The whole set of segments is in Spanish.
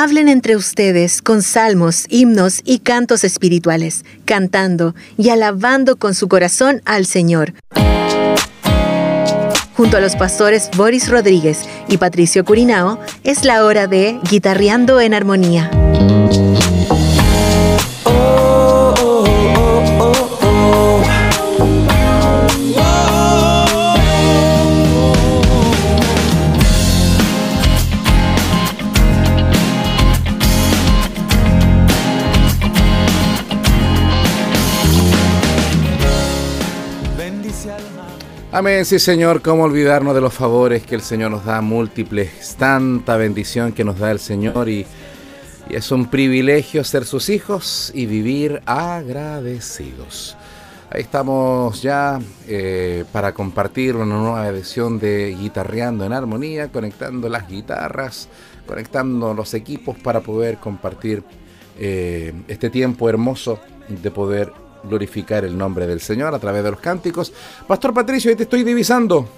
Hablen entre ustedes con salmos, himnos y cantos espirituales, cantando y alabando con su corazón al Señor. Junto a los pastores Boris Rodríguez y Patricio Curinao, es la hora de Guitarreando en Armonía. Amén, sí Señor, cómo olvidarnos de los favores que el Señor nos da, múltiples, tanta bendición que nos da el Señor y, es un privilegio ser sus hijos y vivir agradecidos. Ahí estamos ya eh, para compartir una nueva edición de Guitarreando en Armonía, conectando las guitarras, conectando los equipos para poder compartir eh, este tiempo hermoso de poder glorificar el nombre del Señor a través de los cánticos. Pastor Patricio, ahí te estoy divisando.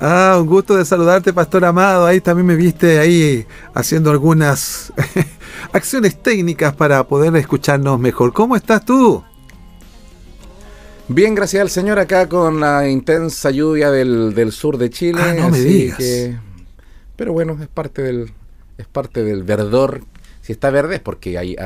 Ah, un gusto de saludarte, pastor amado. Ahí también me viste ahí haciendo algunas acciones técnicas para poder escucharnos mejor. ¿Cómo estás tú? Bien, gracias al Señor acá con la intensa lluvia del, sur de Chile. Ah, no me digas. pero bueno, es parte del es parte del verdor si está verde es porque hay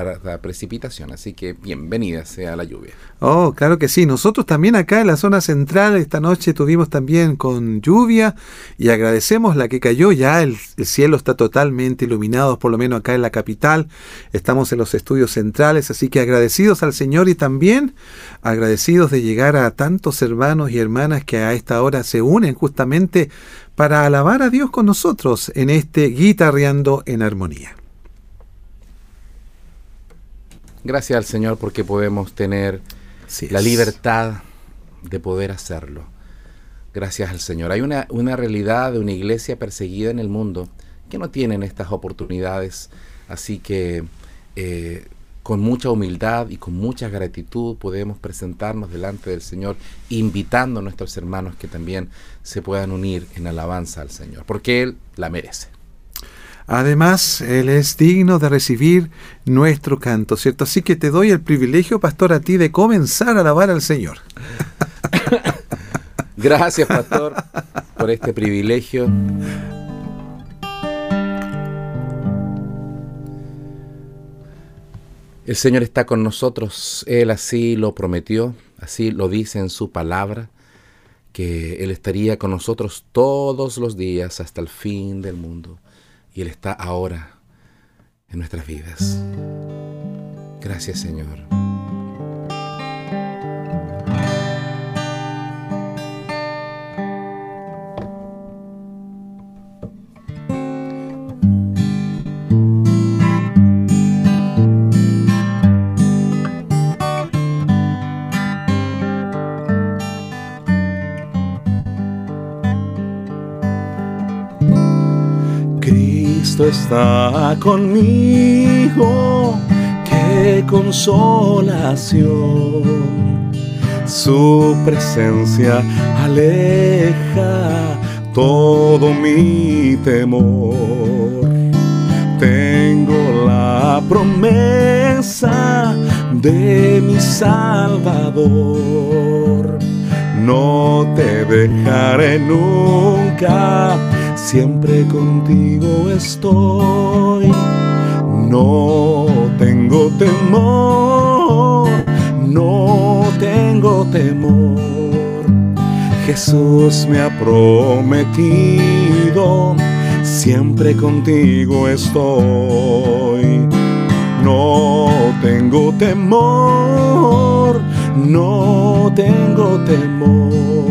precipitación, así que bienvenida sea la lluvia. Oh, claro que sí. Nosotros también acá en la zona central esta noche tuvimos también con lluvia y agradecemos la que cayó. Ya el, cielo está totalmente iluminado, por lo menos acá en la capital. Estamos en los estudios centrales, así que agradecidos al Señor y también agradecidos de llegar a tantos hermanos y hermanas que a esta hora se unen justamente para alabar a Dios con nosotros en este guitarreando en armonía. Gracias al Señor porque podemos tener la libertad de poder hacerlo. Gracias al Señor. Hay una, una realidad de una iglesia perseguida en el mundo que no tienen estas oportunidades. Así que eh, con mucha humildad y con mucha gratitud podemos presentarnos delante del Señor, invitando a nuestros hermanos que también se puedan unir en alabanza al Señor, porque Él la merece. Además, Él es digno de recibir nuestro canto, ¿cierto? Así que te doy el privilegio, pastor, a ti de comenzar a alabar al Señor. Gracias, pastor, por este privilegio. El Señor está con nosotros, Él así lo prometió, así lo dice en su palabra, que Él estaría con nosotros todos los días hasta el fin del mundo y Él está ahora en nuestras vidas. Gracias Señor. Está conmigo, qué consolación. Su presencia aleja todo mi temor. Tengo la promesa de mi Salvador. No te dejaré nunca siempre contigo estoy. No tengo temor, no tengo temor. Jesús me ha prometido, siempre contigo estoy. No tengo temor, no tengo temor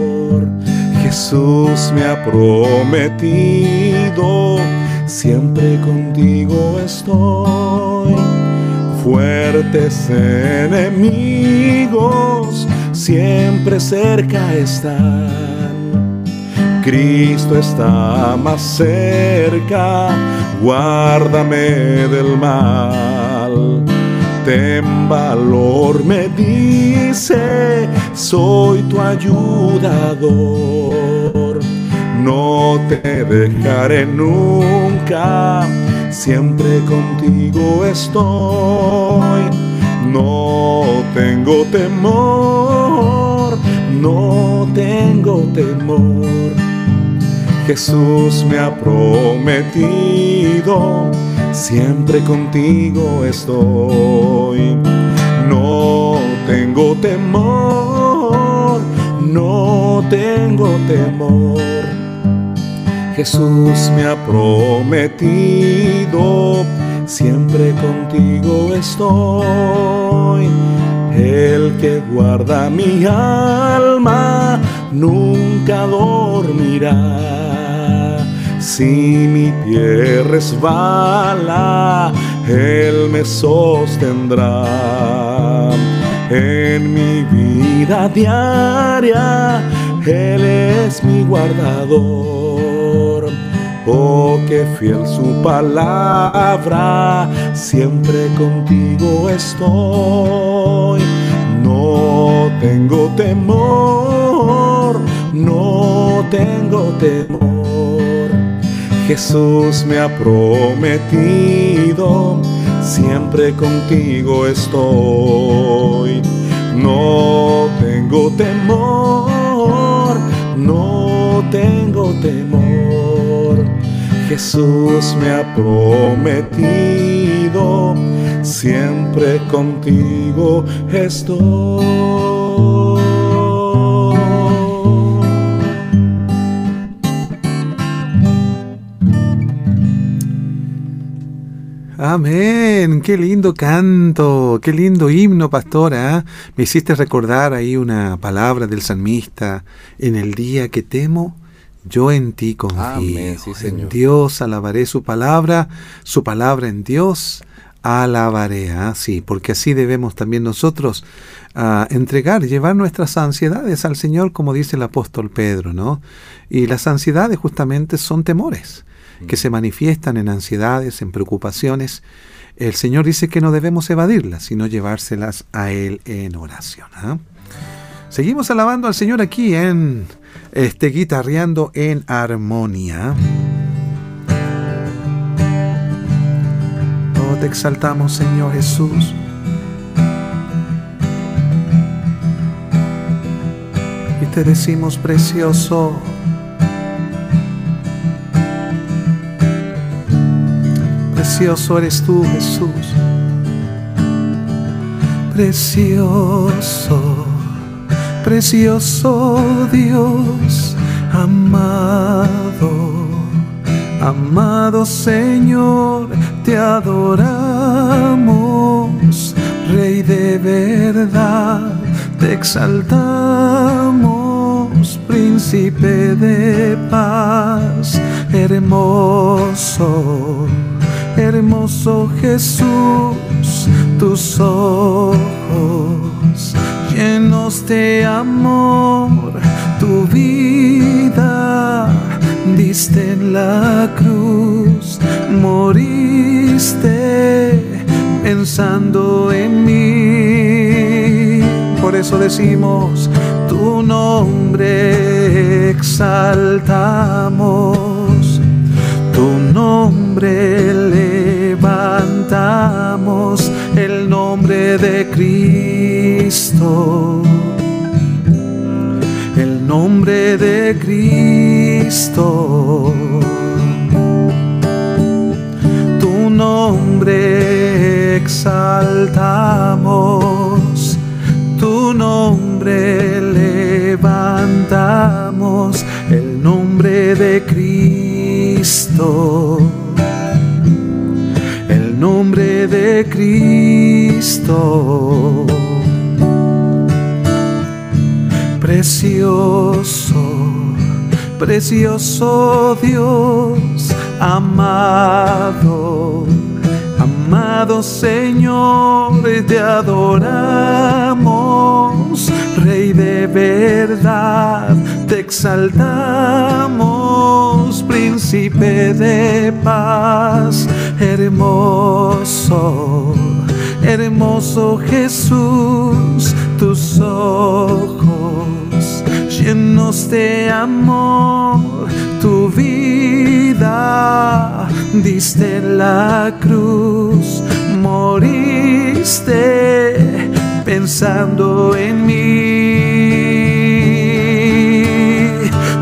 Jesús me ha prometido, siempre contigo estoy. Fuertes enemigos siempre cerca están. Cristo está más cerca, guárdame del mal. Ten valor, me dice, soy tu ayudador no te dejaré nunca, siempre contigo estoy. No tengo temor, no tengo temor. Jesús me ha prometido, siempre contigo estoy. No tengo temor, no tengo temor. Jesús me ha prometido, siempre contigo estoy. El que guarda mi alma nunca dormirá. Si mi pie resbala, Él me sostendrá. En mi vida diaria, Él es mi guardador. Oh, fiel su palabra, siempre contigo estoy. No tengo temor, no tengo temor. Jesús me ha prometido, siempre contigo estoy. No tengo temor, no tengo temor. Jesús me ha prometido, siempre contigo estoy. Amén, qué lindo canto, qué lindo himno, pastora. Me hiciste recordar ahí una palabra del salmista, en el día que temo, yo en ti confío. Amén, sí, en Señor. Dios alabaré su palabra, su palabra en Dios alabaré. ¿ah? Sí, porque así debemos también nosotros ah, entregar, llevar nuestras ansiedades al Señor, como dice el apóstol Pedro, ¿no? Y las ansiedades justamente son temores que se manifiestan en ansiedades, en preocupaciones. El Señor dice que no debemos evadirlas, sino llevárselas a Él en oración. ¿ah? Seguimos alabando al Señor aquí en este guitarreando en armonía. Oh, te exaltamos, Señor Jesús. Y te decimos, precioso, precioso eres tú, Jesús. Precioso, precioso Dios, amado, amado Señor, te adoramos, Rey de verdad, te exaltamos, Príncipe de paz, hermoso hermoso Jesús, tus ojos llenos de amor, tu vida diste en la cruz, moriste pensando en mí. Por eso decimos tu nombre exaltamos, tu nombre levantamos, el nombre de Cristo. El nombre de Cristo. Tu nombre exaltamos, tu nombre levantamos, el nombre de Cristo. Cristo. Precioso, precioso Dios, amado, amado Señor, te adoramos, Rey de verdad, te exaltamos, Príncipe de paz, hermoso, hermoso Jesús, tus ojos llenos de amor, tu vida diste la cruz, moriste pensando en mí.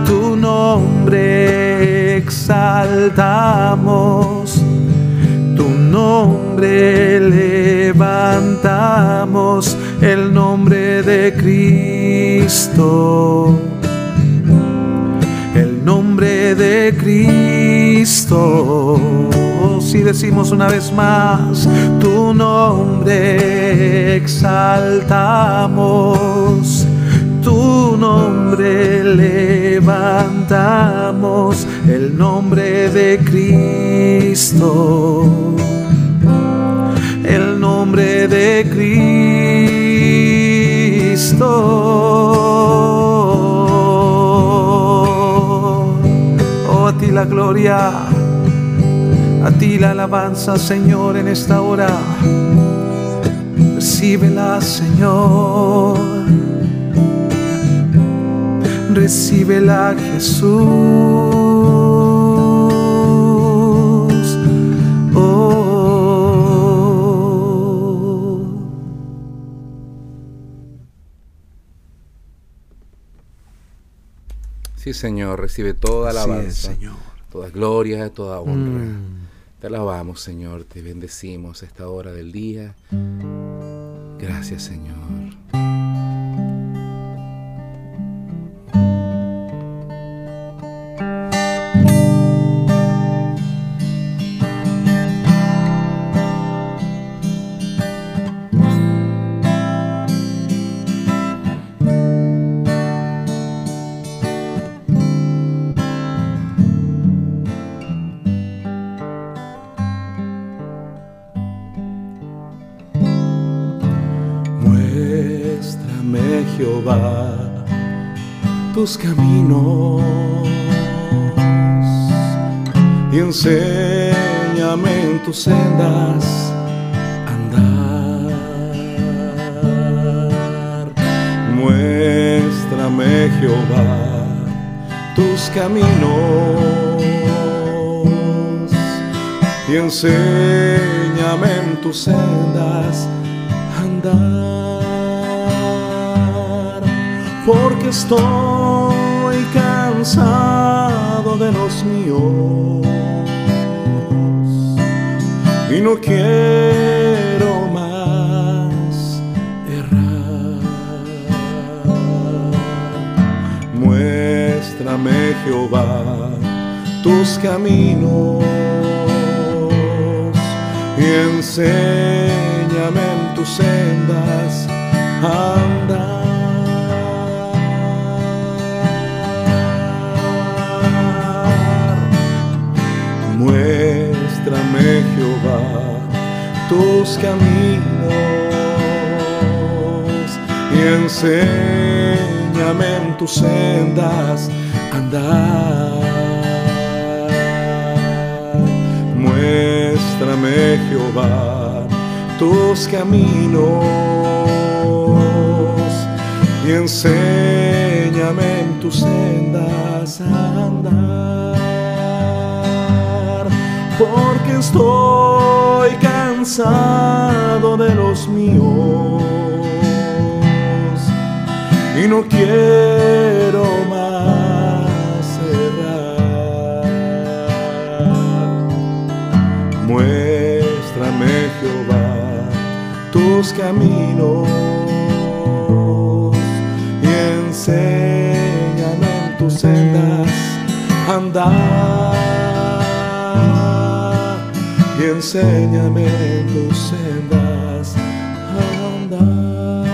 Tu nombre exaltamos, nombre levantamos, el nombre de Cristo nombre de Cristo. Si decimos una vez más tu nombre, exaltamos. Tu nombre levantamos, el nombre de Cristo. De Cristo. ti la gloria, a ti la alabanza, Señor, en esta hora. Recíbela, Señor. Recíbela, Jesús. Sí, Señor, recibe toda alabanza, toda gloria, toda honra. Mm. Te alabamos, Señor, te bendecimos esta hora del día. Gracias, Señor. Caminos. Y enséñame en tus sendas andar. Muéstrame, Jehová, tus caminos. Y enséñame en tus sendas andar porque estoy cansado de los míos y no quiero más errar. Muéstrame, Jehová, tus caminos y enséñame en tus sendas andar. Muéstrame, Jehová, tus caminos y enséñame en tus sendas andar. Muéstrame, Jehová, tus caminos y enséñame en tus sendas andar porque estoy cansado de los míos y no quiero más cerrar. Muéstrame, Jehová, tus caminos y enséñame en tus sendas andar enséñame tus sendas a andar.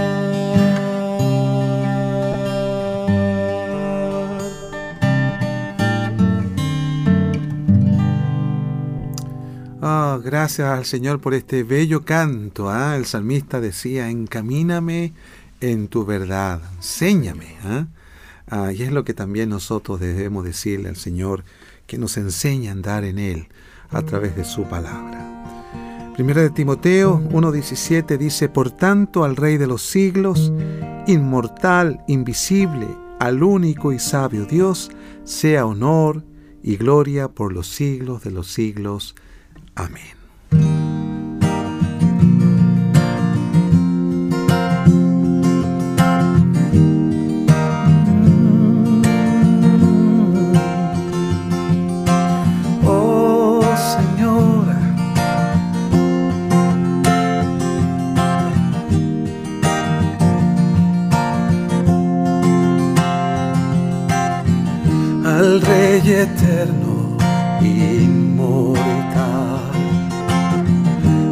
Ah, gracias al Señor por este bello canto. ¿ah? El salmista decía, encamíname en tu verdad, enséñame. ¿ah? ¿ah? y es lo que también nosotros debemos decirle al Señor, que nos enseña a andar en Él a través de su palabra. Primera de Timoteo 1.17 dice, Por tanto al Rey de los siglos, inmortal, invisible, al único y sabio Dios, sea honor y gloria por los siglos de los siglos. Amén. Eterno, inmortal,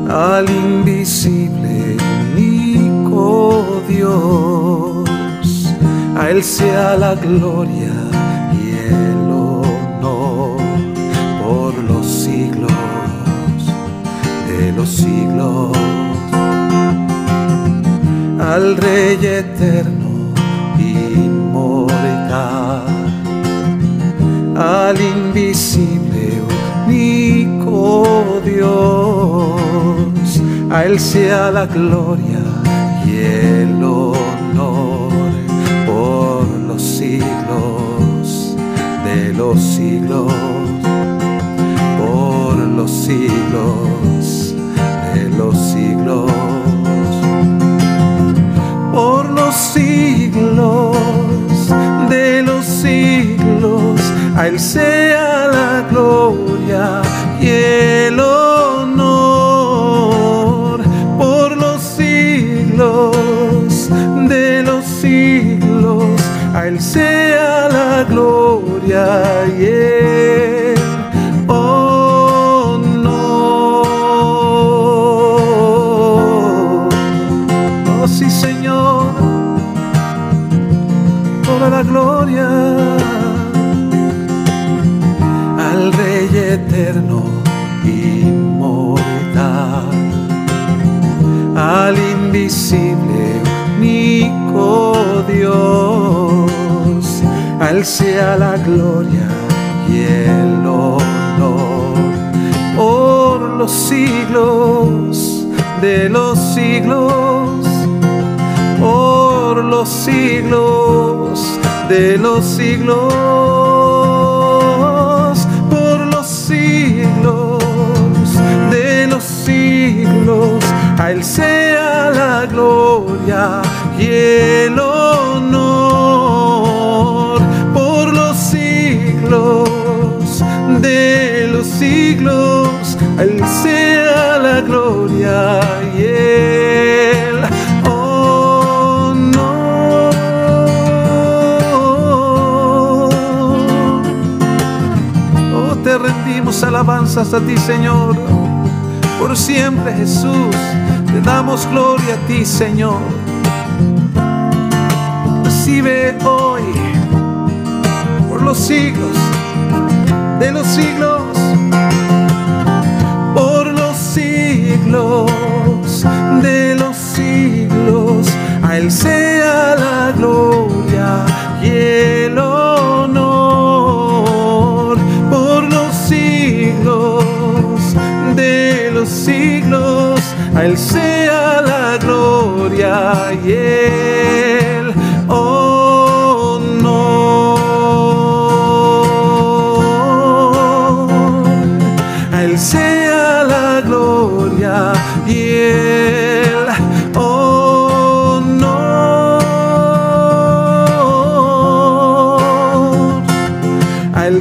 al invisible, único Dios, a Él sea la gloria y el honor por los siglos de los siglos, al Rey eterno invisible, único Dios. A Él sea la gloria y el honor por los siglos de los siglos, por los siglos de los siglos, por los siglos de los a Él sea la gloria y el honor por los siglos de los siglos. A Él sea la gloria y Dios, al sea la gloria y el honor por los siglos de los siglos, por los siglos de los siglos de los siglos, a Él sea la gloria y el honor de los siglos, a Él sea la gloria y el alabanzas a ti, Señor. Por siempre, Jesús, te damos gloria a ti, Señor. Recibe hoy, por los siglos de los siglos, por los siglos de los siglos, a Él sea la gloria y el siglos, a Él sea la gloria y el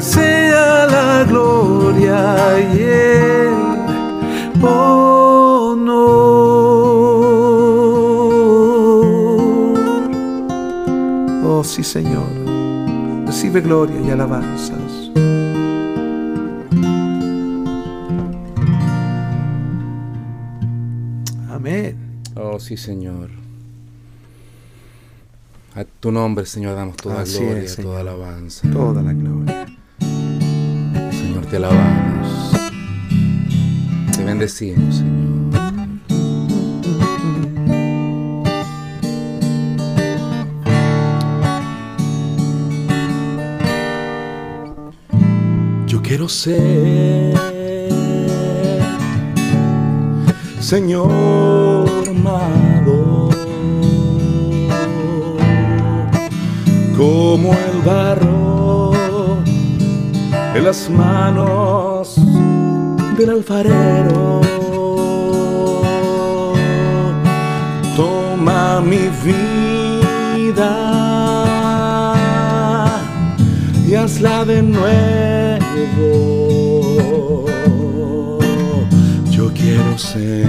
Él sea la gloria y el Oh sí, Señor, recibe gloria y alabanzas. Amén. Oh sí, Señor. A tu nombre, Señor, damos toda gloria, toda alabanza. Toda la gloria. Te alabamos. Te bendecimos, Señor. Yo quiero ser, Señor como el barro en las manos del alfarero. Toma mi vida y hazla de nuevo. Yo quiero ser,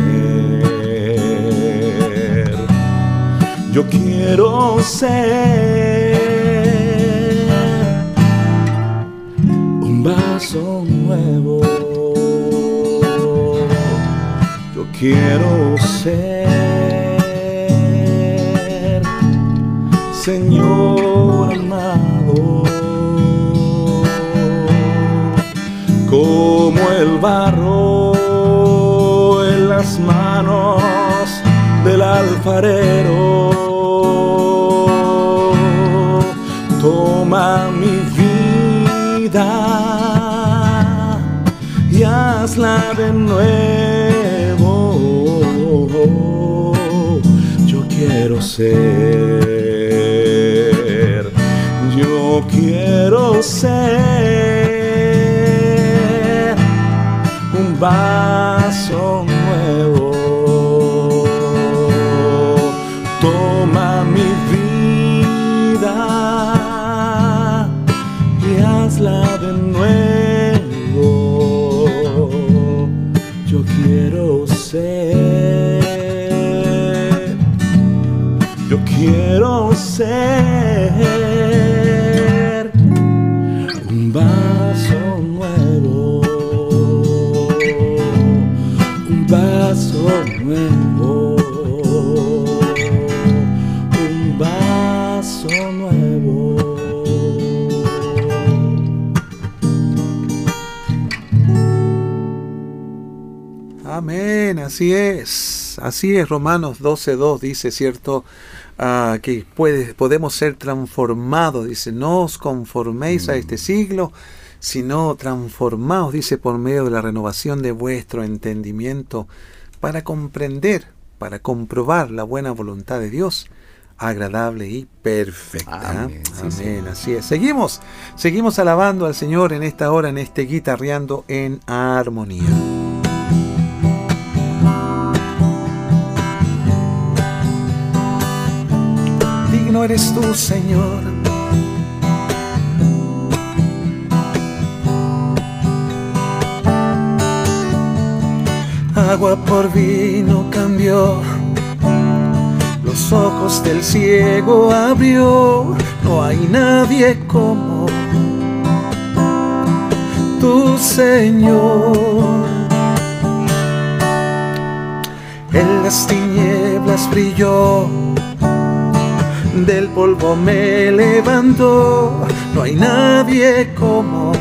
yo quiero ser vaso nuevo. Yo quiero ser, Señor amado, como el barro en las manos del alfarero. Ser, yo quiero ser un vaso un vaso nuevo, un vaso nuevo, un vaso nuevo. Amén, así es. Así es, Romanos 12.2 dice, ¿cierto? Ah, que puede, podemos ser transformados, dice, no os conforméis a este siglo, sino transformaos, dice, por medio de la renovación de vuestro entendimiento, para comprender, para comprobar la buena voluntad de Dios, agradable y perfecta. Amén, sí, Amén, Señor. así es. Seguimos, seguimos alabando al Señor en esta hora, en este guitarreando en armonía. Eres tú, Señor. Agua por vino cambió, los ojos del ciego abrió. No hay nadie como tu Señor. En las tinieblas brilló del polvo me levantó, no hay nadie como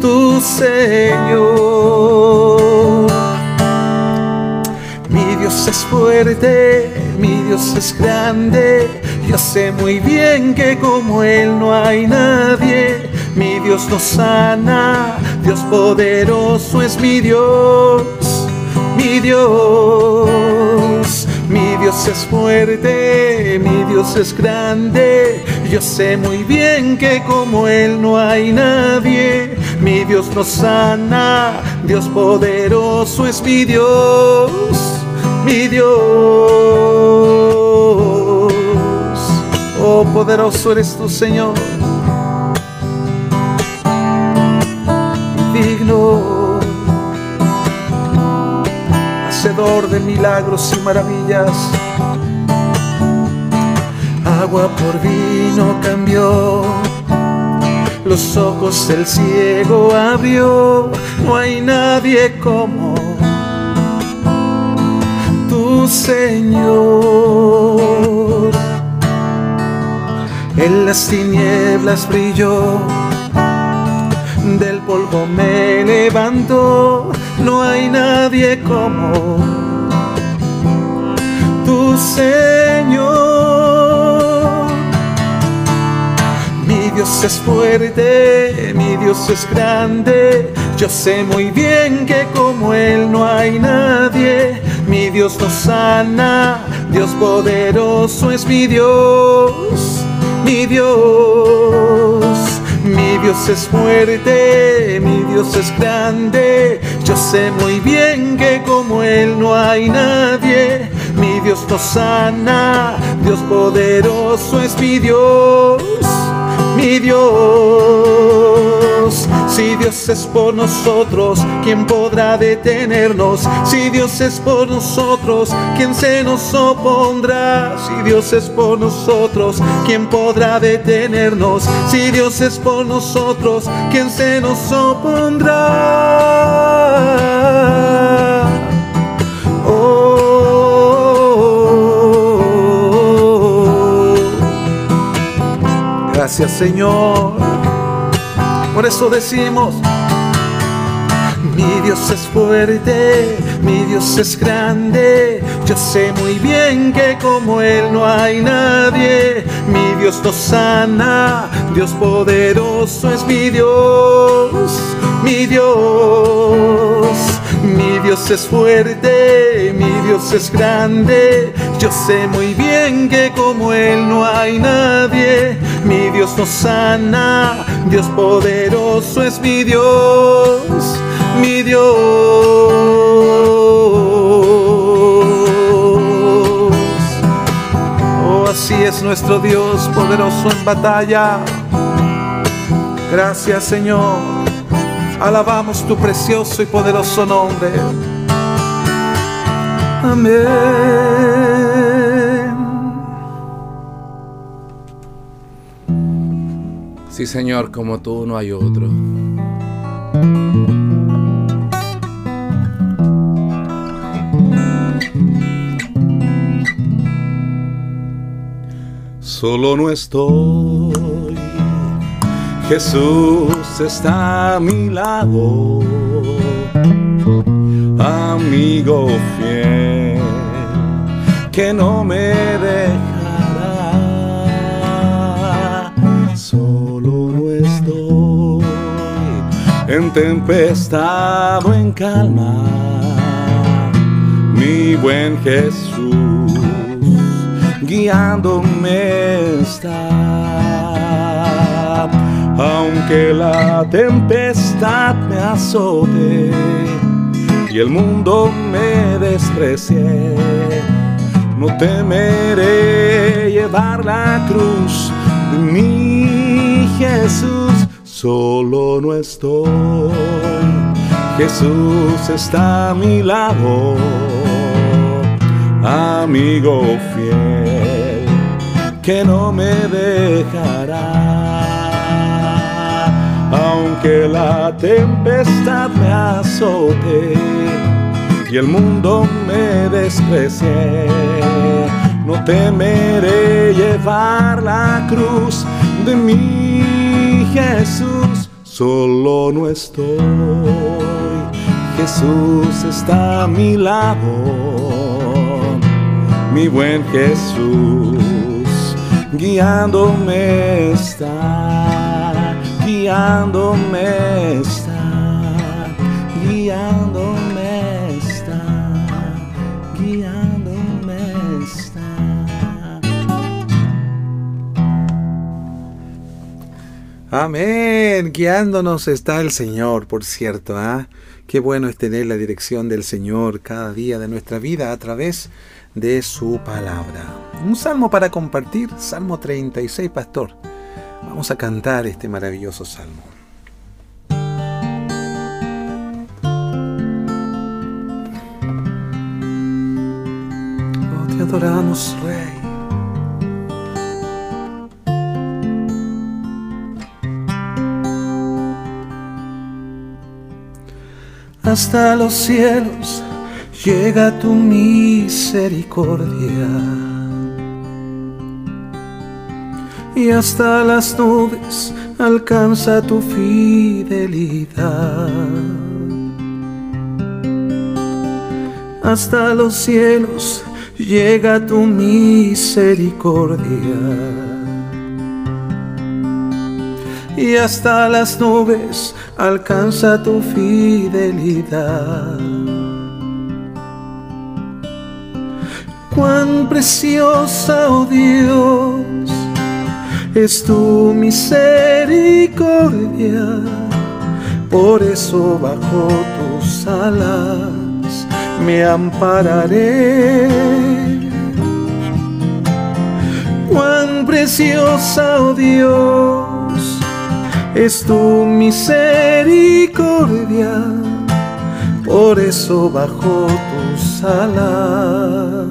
tu Señor. Mi Dios es fuerte, mi Dios es grande, yo sé muy bien que como Él no hay nadie. Mi Dios nos sana, Dios poderoso es mi Dios, mi Dios. Mi Dios es fuerte, mi Dios es grande. Yo sé muy bien que como Él no hay nadie. Mi Dios nos sana, Dios poderoso es mi Dios, mi Dios. Oh, poderoso eres tu Señor. De milagros y maravillas. Agua por vino cambió, los ojos del ciego abrió. No hay nadie como tu Señor. En las tinieblas brilló del polvo me levantó, no hay nadie como Señor. Mi Dios es fuerte, mi Dios es grande, yo sé muy bien que como Él no hay nadie. Mi Dios nos sana, Dios poderoso es mi Dios, mi Dios. Mi Dios es fuerte, mi Dios es grande. Yo sé muy bien que como Él no hay nadie. Dios nos sana, Dios poderoso es mi Dios, mi Dios. Si Dios es por nosotros, ¿quién podrá detenernos? Si Dios es por nosotros, ¿quién se nos opondrá? Si Dios es por nosotros, ¿quién podrá detenernos? Si Dios es por nosotros, ¿quién se nos opondrá? Gracias Señor. Por eso decimos, mi Dios es fuerte, mi Dios es grande. Yo sé muy bien que como Él no hay nadie. Mi Dios nos sana, Dios poderoso es mi Dios, mi Dios. Mi Dios es fuerte, mi Dios es grande. Yo sé muy bien que como Él no hay nadie. Mi Dios nos sana, Dios poderoso es mi Dios, mi Dios. Oh, así es nuestro Dios poderoso en batalla. Gracias Señor. Alabamos tu precioso y poderoso nombre. Amén. Sí, Señor, como tú no hay otro. Solo no estoy, Jesús está a mi lado, amigo fiel, que no me dejará. Solo no estoy en tempestad o en calma, mi buen Jesús guiándome está. Aunque la tempestad me azote y el mundo me desprecie, no temeré llevar la cruz de mi Jesús. Solo no estoy, Jesús está a mi lado amigo fiel, que no me dejará, aunque la tempestad me azote y el mundo me desprecie. No temeré llevar la cruz de mi Jesús, solo no estoy. Jesús está a mi lado mi buen Jesús, guiándome está, guiándome está, guiándome está, guiándome está. Amén, guiándonos está el Señor, por cierto, ¿ah? Qué bueno es tener la dirección del Señor cada día de nuestra vida a través de su palabra. Un salmo para compartir, Salmo 36, pastor. Vamos a cantar este maravilloso salmo. Oh, te adoramos, Rey. Hasta los cielos llega tu misericordia. Y hasta las nubes alcanza tu fidelidad. Hasta los cielos llega tu misericordia. Y hasta las nubes alcanza tu fidelidad. Cuán preciosa, oh Dios, es tu misericordia, por eso bajo tus alas me ampararé. Cuán preciosa, oh Dios, es tu misericordia, por eso bajo tus alas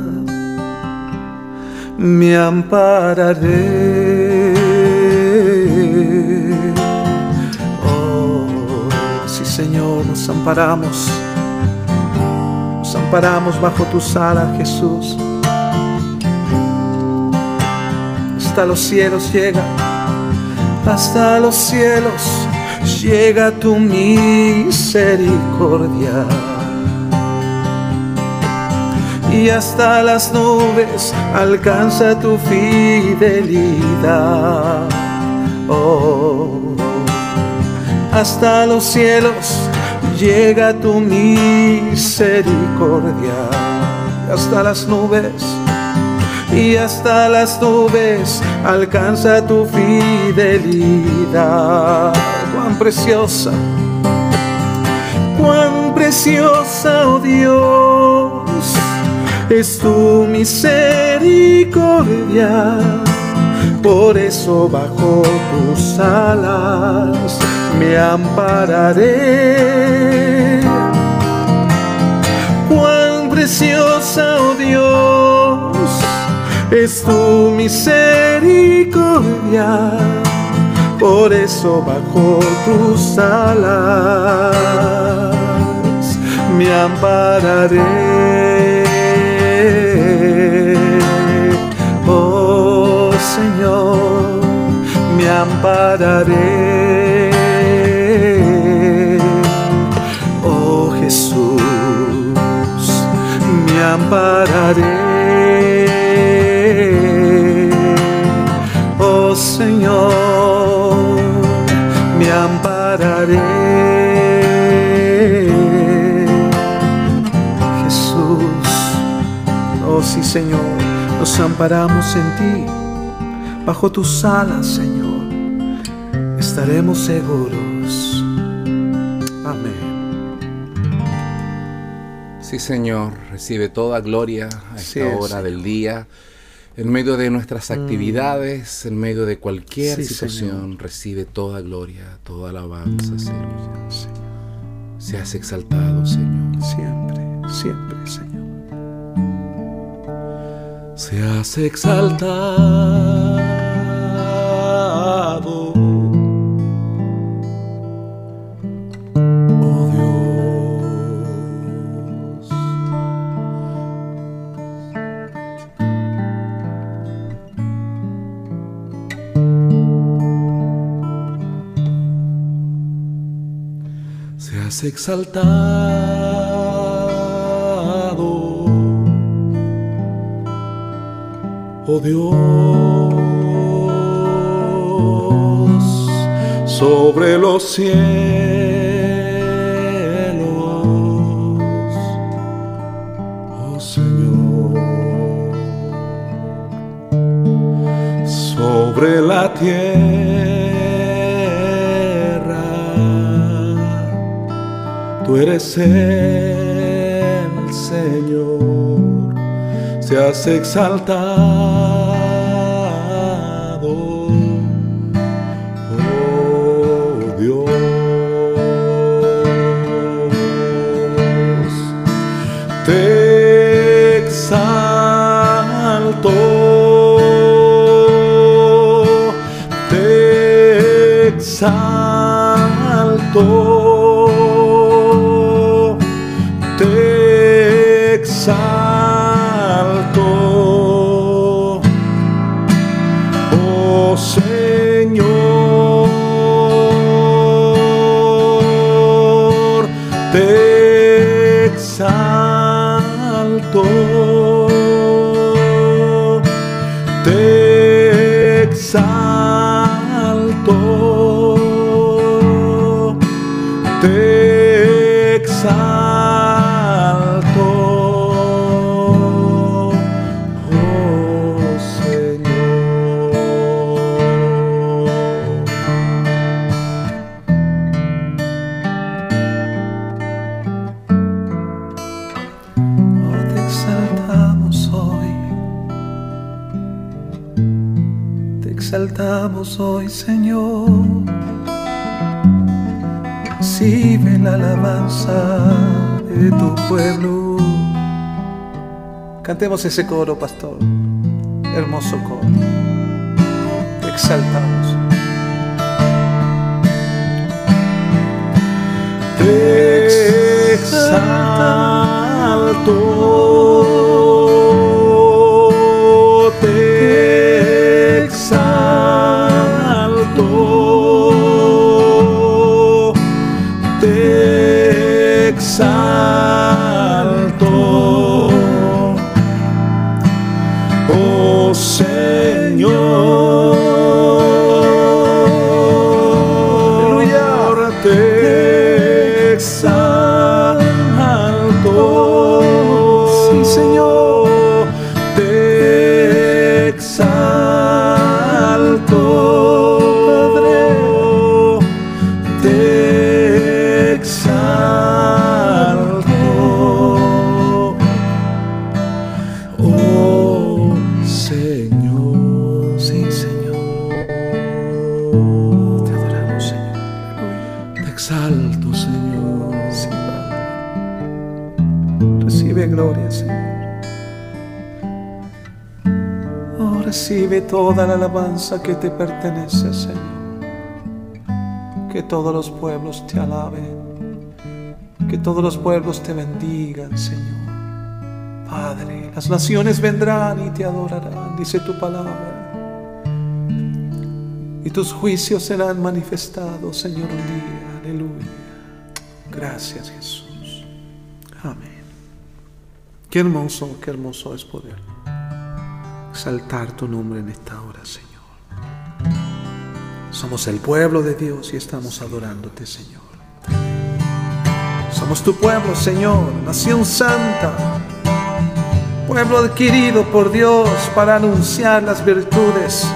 me ampararé. Oh, sí Señor, nos amparamos, nos amparamos bajo tus alas, Jesús. Hasta los cielos llega, hasta los cielos llega tu misericordia y hasta las nubes alcanza tu fidelidad. Oh, hasta los cielos llega tu misericordia. Hasta las nubes, y hasta las nubes alcanza tu fidelidad. Cuán preciosa, cuán preciosa, oh Dios es tu misericordia. Por eso bajo tus alas me ampararé. Cuán preciosa, oh Dios, es tu misericordia. Por eso bajo tus alas me ampararé. Me ampararé. Oh Jesús, me ampararé. Oh Señor, me ampararé. sí Señor, nos amparamos en ti, bajo tus alas Señor, estaremos seguros. Amén. Sí Señor, recibe toda gloria a esta hora del día. En medio de nuestras mm. actividades, en medio de cualquier situación, recibe toda gloria, toda alabanza, Señor. Seas exaltado, Señor. Siempre, siempre, Señor seas exaltado. Exaltado. oh Dios, sobre los cielos, oh Señor, sobre la tierra, eres el Señor seas exaltado, oh Dios, te exalto, te exalto, pensar. Cantemos ese coro, pastor. Hermoso coro. Te exaltamos. Te exalto. Señor, la alabanza que te pertenece Señor, que todos los pueblos te alaben, que todos los pueblos te bendigan Señor. Padre, las naciones vendrán y te adorarán, dice tu palabra. Y tus juicios serán manifestados, Señor, un día. Aleluya. Gracias, Jesús. Amén. Qué hermoso, qué hermoso es poder exaltar tu nombre en esta. Somos el pueblo de Dios y estamos adorándote, Señor. Somos tu pueblo, Señor, nación santa pueblo adquirido por Dios para anunciar las virtudes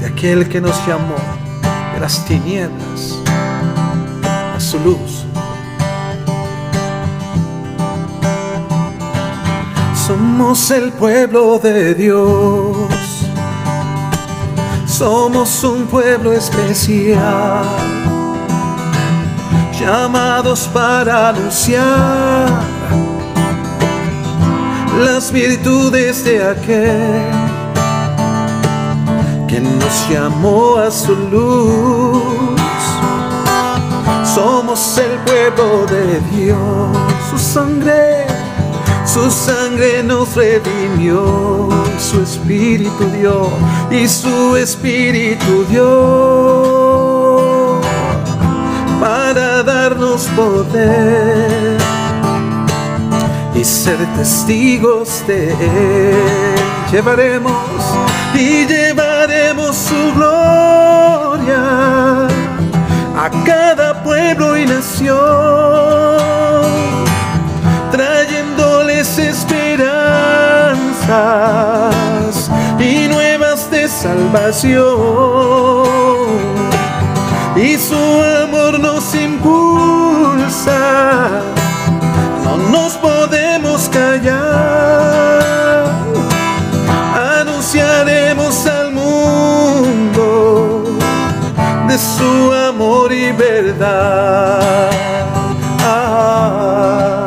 de aquel que nos llamó de las tinieblas a su luz. Somos el pueblo de Dios, somos un pueblo especial, llamados para anunciar las virtudes de aquel que nos llamó a su luz. Somos el pueblo de Dios, su sangre, su sangre nos redimió, su espíritu dio y su espíritu dio para darnos poder y ser testigos de Él. Llevaremos y llevaremos su gloria a cada pueblo y nación, y nuevas de salvación. Y su amor nos impulsa no nos podemos callar. Anunciaremos al mundo de su amor y verdad. Ah,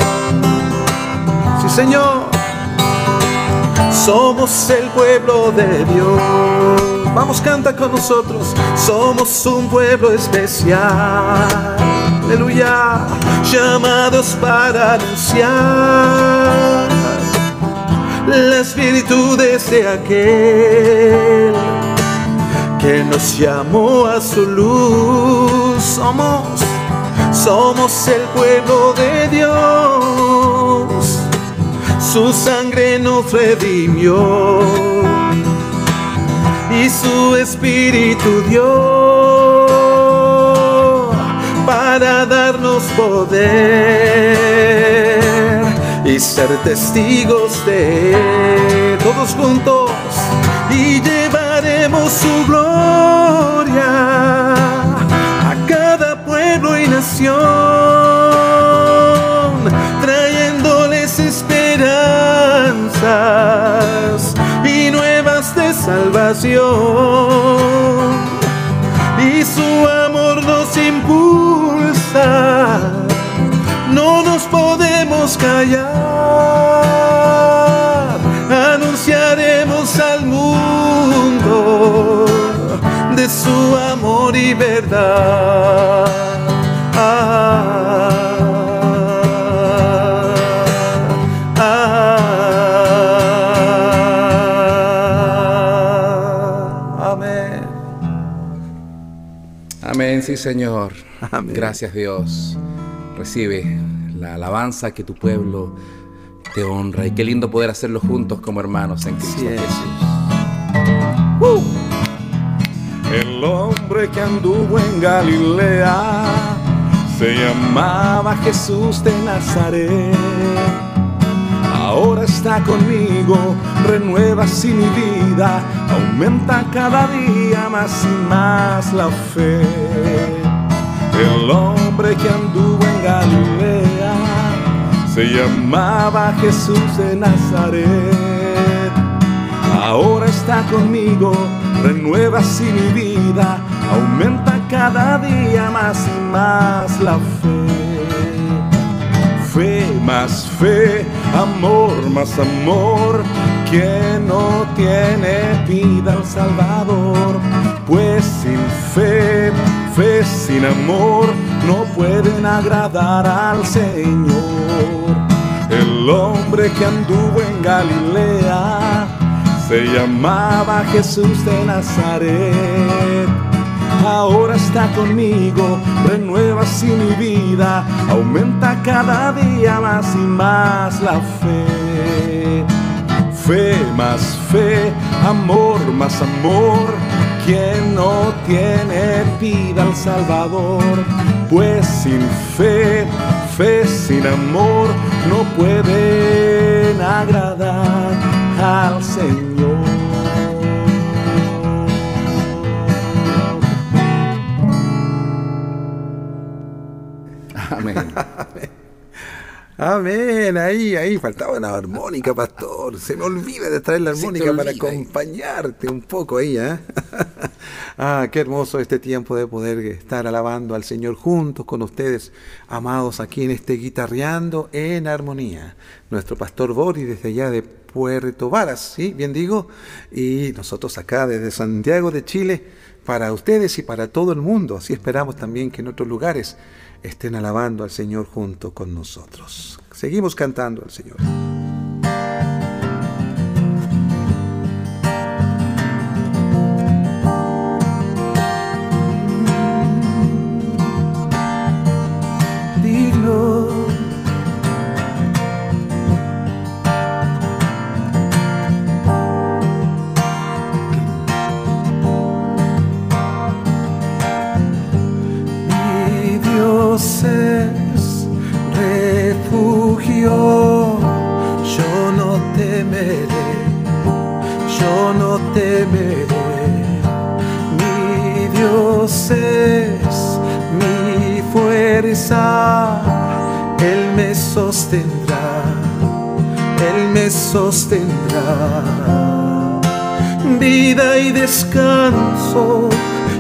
sí, Señor, somos el pueblo de Dios. Vamos, canta con nosotros. Somos un pueblo especial aleluya, llamados para anunciar las virtudes de aquel que nos llamó a su luz. Somos, somos el pueblo de Dios, su sangre nos redimió y su espíritu dio para darnos poder y ser testigos de todos juntos y llevaremos su gloria a cada pueblo y nación, y nuevas de salvación. Y su amor nos impulsa, no nos podemos callar. Anunciaremos al mundo de su amor y verdad. Sí Señor. Gracias Dios. Recibe la alabanza que tu pueblo te honra y qué lindo poder hacerlo juntos como hermanos en Cristo. Jesús. El hombre que anduvo en Galilea se llamaba Jesús de Nazaret. Ahora está conmigo, renueva así mi vida, aumenta cada día más y más la fe. El hombre que anduvo en Galilea se llamaba Jesús de Nazaret ahora está conmigo, renueva así mi vida, aumenta cada día más y más la fe. Fe más fe, amor más amor, quien no tiene vida al Salvador, pues sin fe, fe sin amor, no pueden agradar al Señor. El hombre que anduvo en Galilea se llamaba Jesús de Nazaret. Ahora está conmigo, renueva así mi vida, aumenta cada día más y más la fe. Fe más fe, amor más amor, quien no tiene vida al Salvador, pues sin fe, fe sin amor, no pueden agradar al Señor. Amén. Amén, ahí, ahí, faltaba una armónica, pastor. Se me olvida de traer la armónica para acompañarte un poco ahí, ¿eh? ah, qué hermoso este tiempo de poder estar alabando al Señor juntos con ustedes, amados aquí en este guitarreando en armonía. Nuestro pastor Boris desde allá de Puerto Varas, ¿sí? Bien digo. Y nosotros acá desde Santiago de Chile, para ustedes y para todo el mundo. Así esperamos también que en otros lugares estén alabando al Señor junto con nosotros. Seguimos cantando al Señor.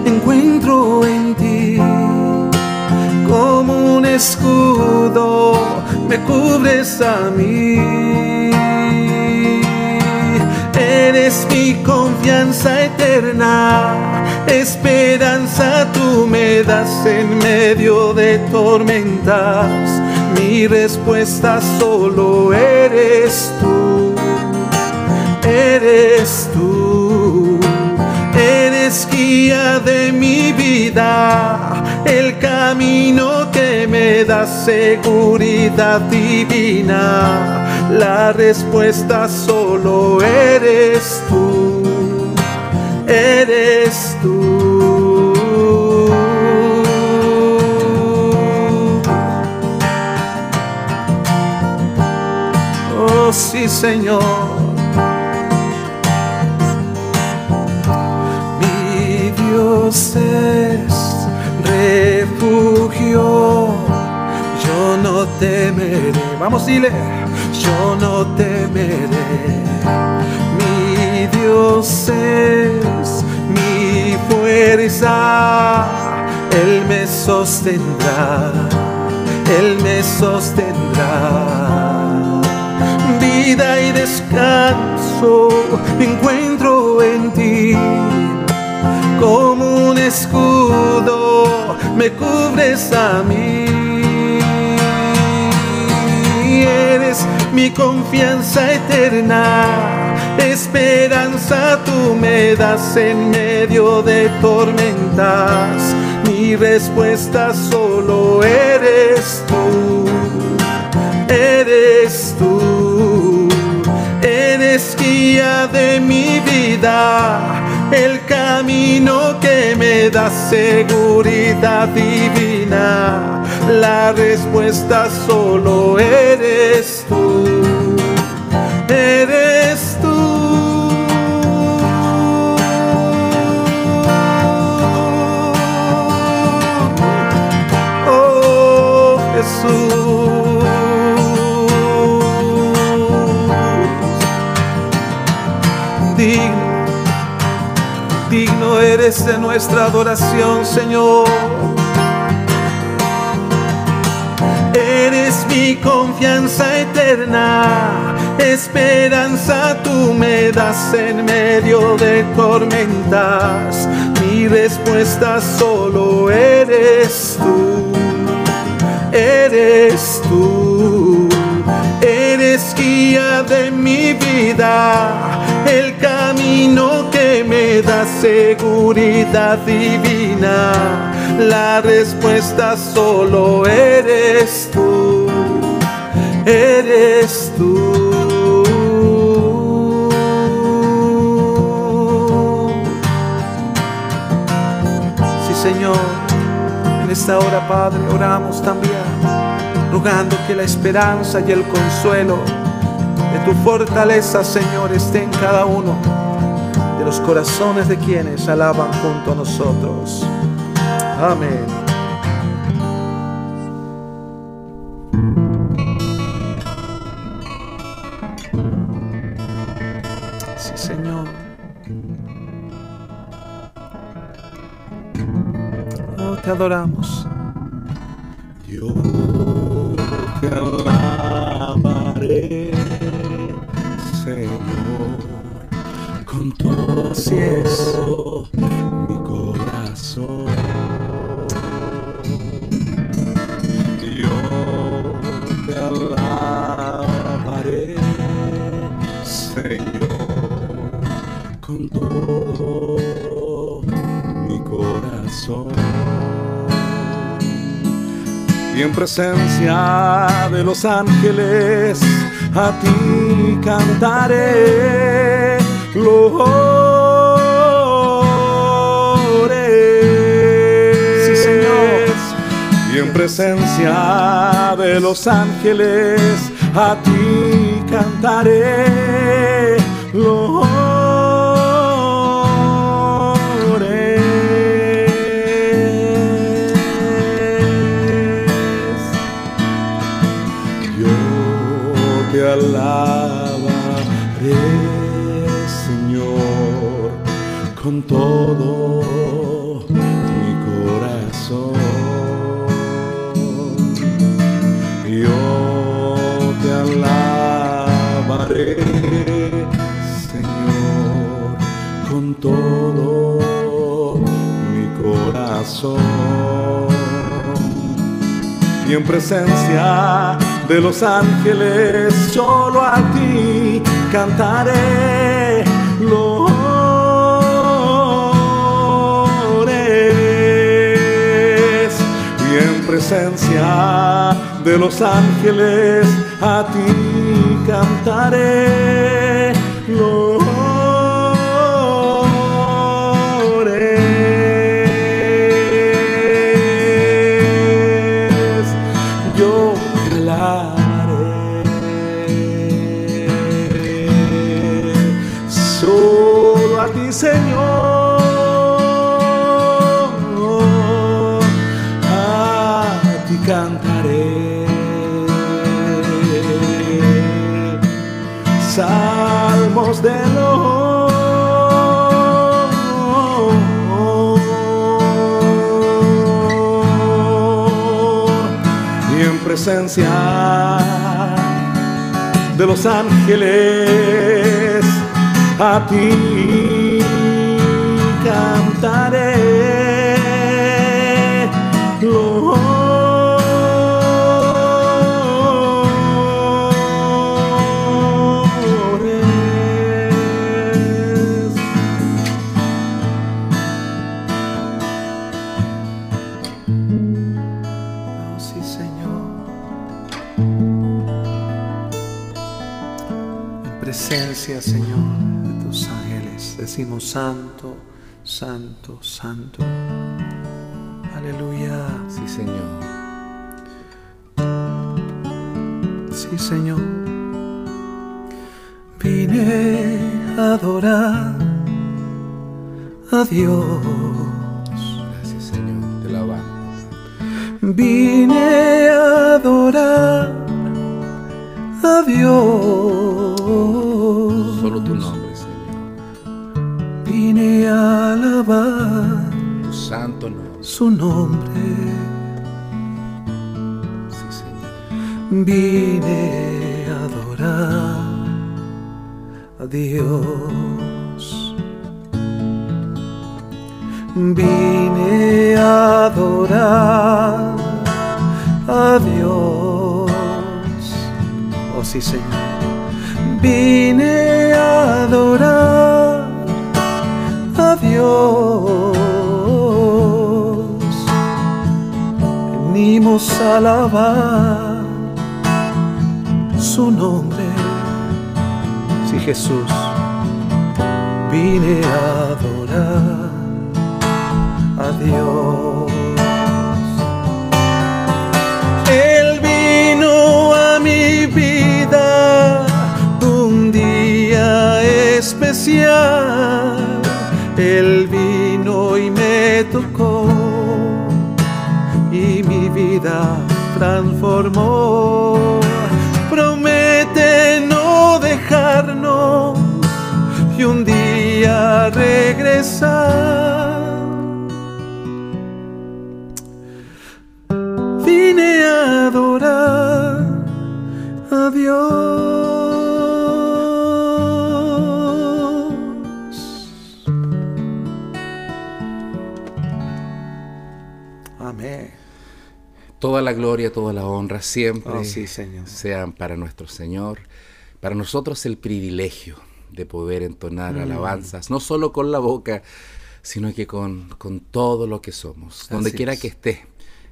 Encuentro en ti, como un escudo me cubres a mí. Eres mi confianza eterna, esperanza tú me das en medio de tormentas. Mi respuesta solo eres tú, eres tú. Guía de mi vida, el camino que me da seguridad divina. La respuesta solo eres tú, eres tú. Oh sí, Señor. Dios es refugio, yo no Vamos, dile. Yo no temeré. Mi Dios es mi fuerza, Él me sostendrá, Él me sostendrá. Vida y descanso encuentro en ti, como un escudo me cubres a mí. Eres mi confianza eterna, esperanza tú me das en medio de tormentas. Mi respuesta solo eres tú, eres tú, eres guía de mi vida, el camino que me da seguridad divina. La respuesta solo eres tú, eres de nuestra adoración, Señor. Eres mi confianza eterna, esperanza tú me das en medio de tormentas. Mi respuesta solo eres tú, eres tú, eres guía de mi vida, el camino que me da seguridad divina la respuesta solo eres tú, eres tú. Sí, Señor, en esta hora, Padre, oramos también, rogando que la esperanza y el consuelo tu fortaleza, Señor, esté en cada uno de los corazones de quienes alaban junto a nosotros. Amén. Sí, Señor. Oh, te adoramos. Corazón. Y en presencia de los ángeles a ti cantaré. Sí, Señor. Y en presencia de los ángeles a ti cantaré lores. Y en presencia de los ángeles solo a ti cantaré y en presencia de los ángeles a ti cantaré los ángeles, a ti decimos santo, santo, santo. Aleluya. Sí, Señor. Sí, Señor. Vine a adorar a Dios. Vine a alabar santo nombre. su nombre. Sí, Señor. Vine a adorar a Dios. Vine a adorar a Dios. Oh sí, Señor. Vine a adorar a Dios. Venimos a alabar su nombre. Sí, Jesús, vine a adorar a Dios. Él vino a mi vida un día especial. Él vino y me tocó y mi vida transformó. Promete no dejarnos y un día regresar. Toda la gloria, toda la honra siempre Oh, sí, Señor. sean para nuestro Señor. Para nosotros el privilegio de poder entonar Mm. alabanzas, no solo con la boca, sino que con, con todo lo que somos. Donde quiera que esté,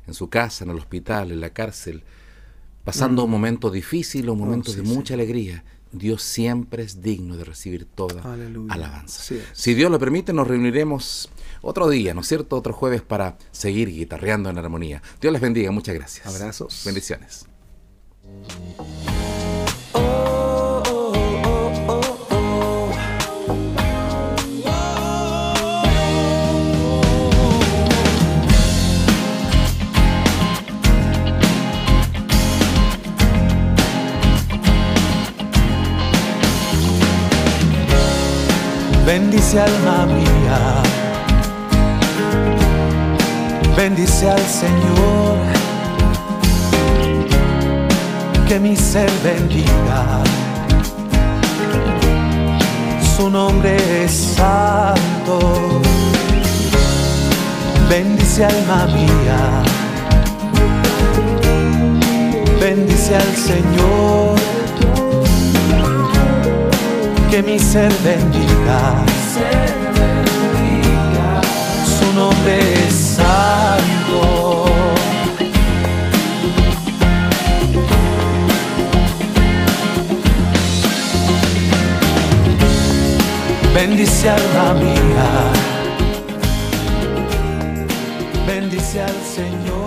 en su casa, en el hospital, en la cárcel, pasando un momento difícil o momentos Mm. Oh, sí, de mucha alegría, Dios siempre es digno de recibir toda Aleluya. alabanza. Si Dios lo permite, nos reuniremos otro día, ¿no es cierto? Otro jueves para seguir guitarreando en armonía. Dios les bendiga, muchas gracias. Abrazos. Bendiciones. Bendice alma mía, bendice al Señor, que mi ser bendiga. Su nombre es santo. Bendice alma mía, bendice al Señor que mi ser bendiga. Su nombre es santo. Bendice alma mía. Bendice al Señor.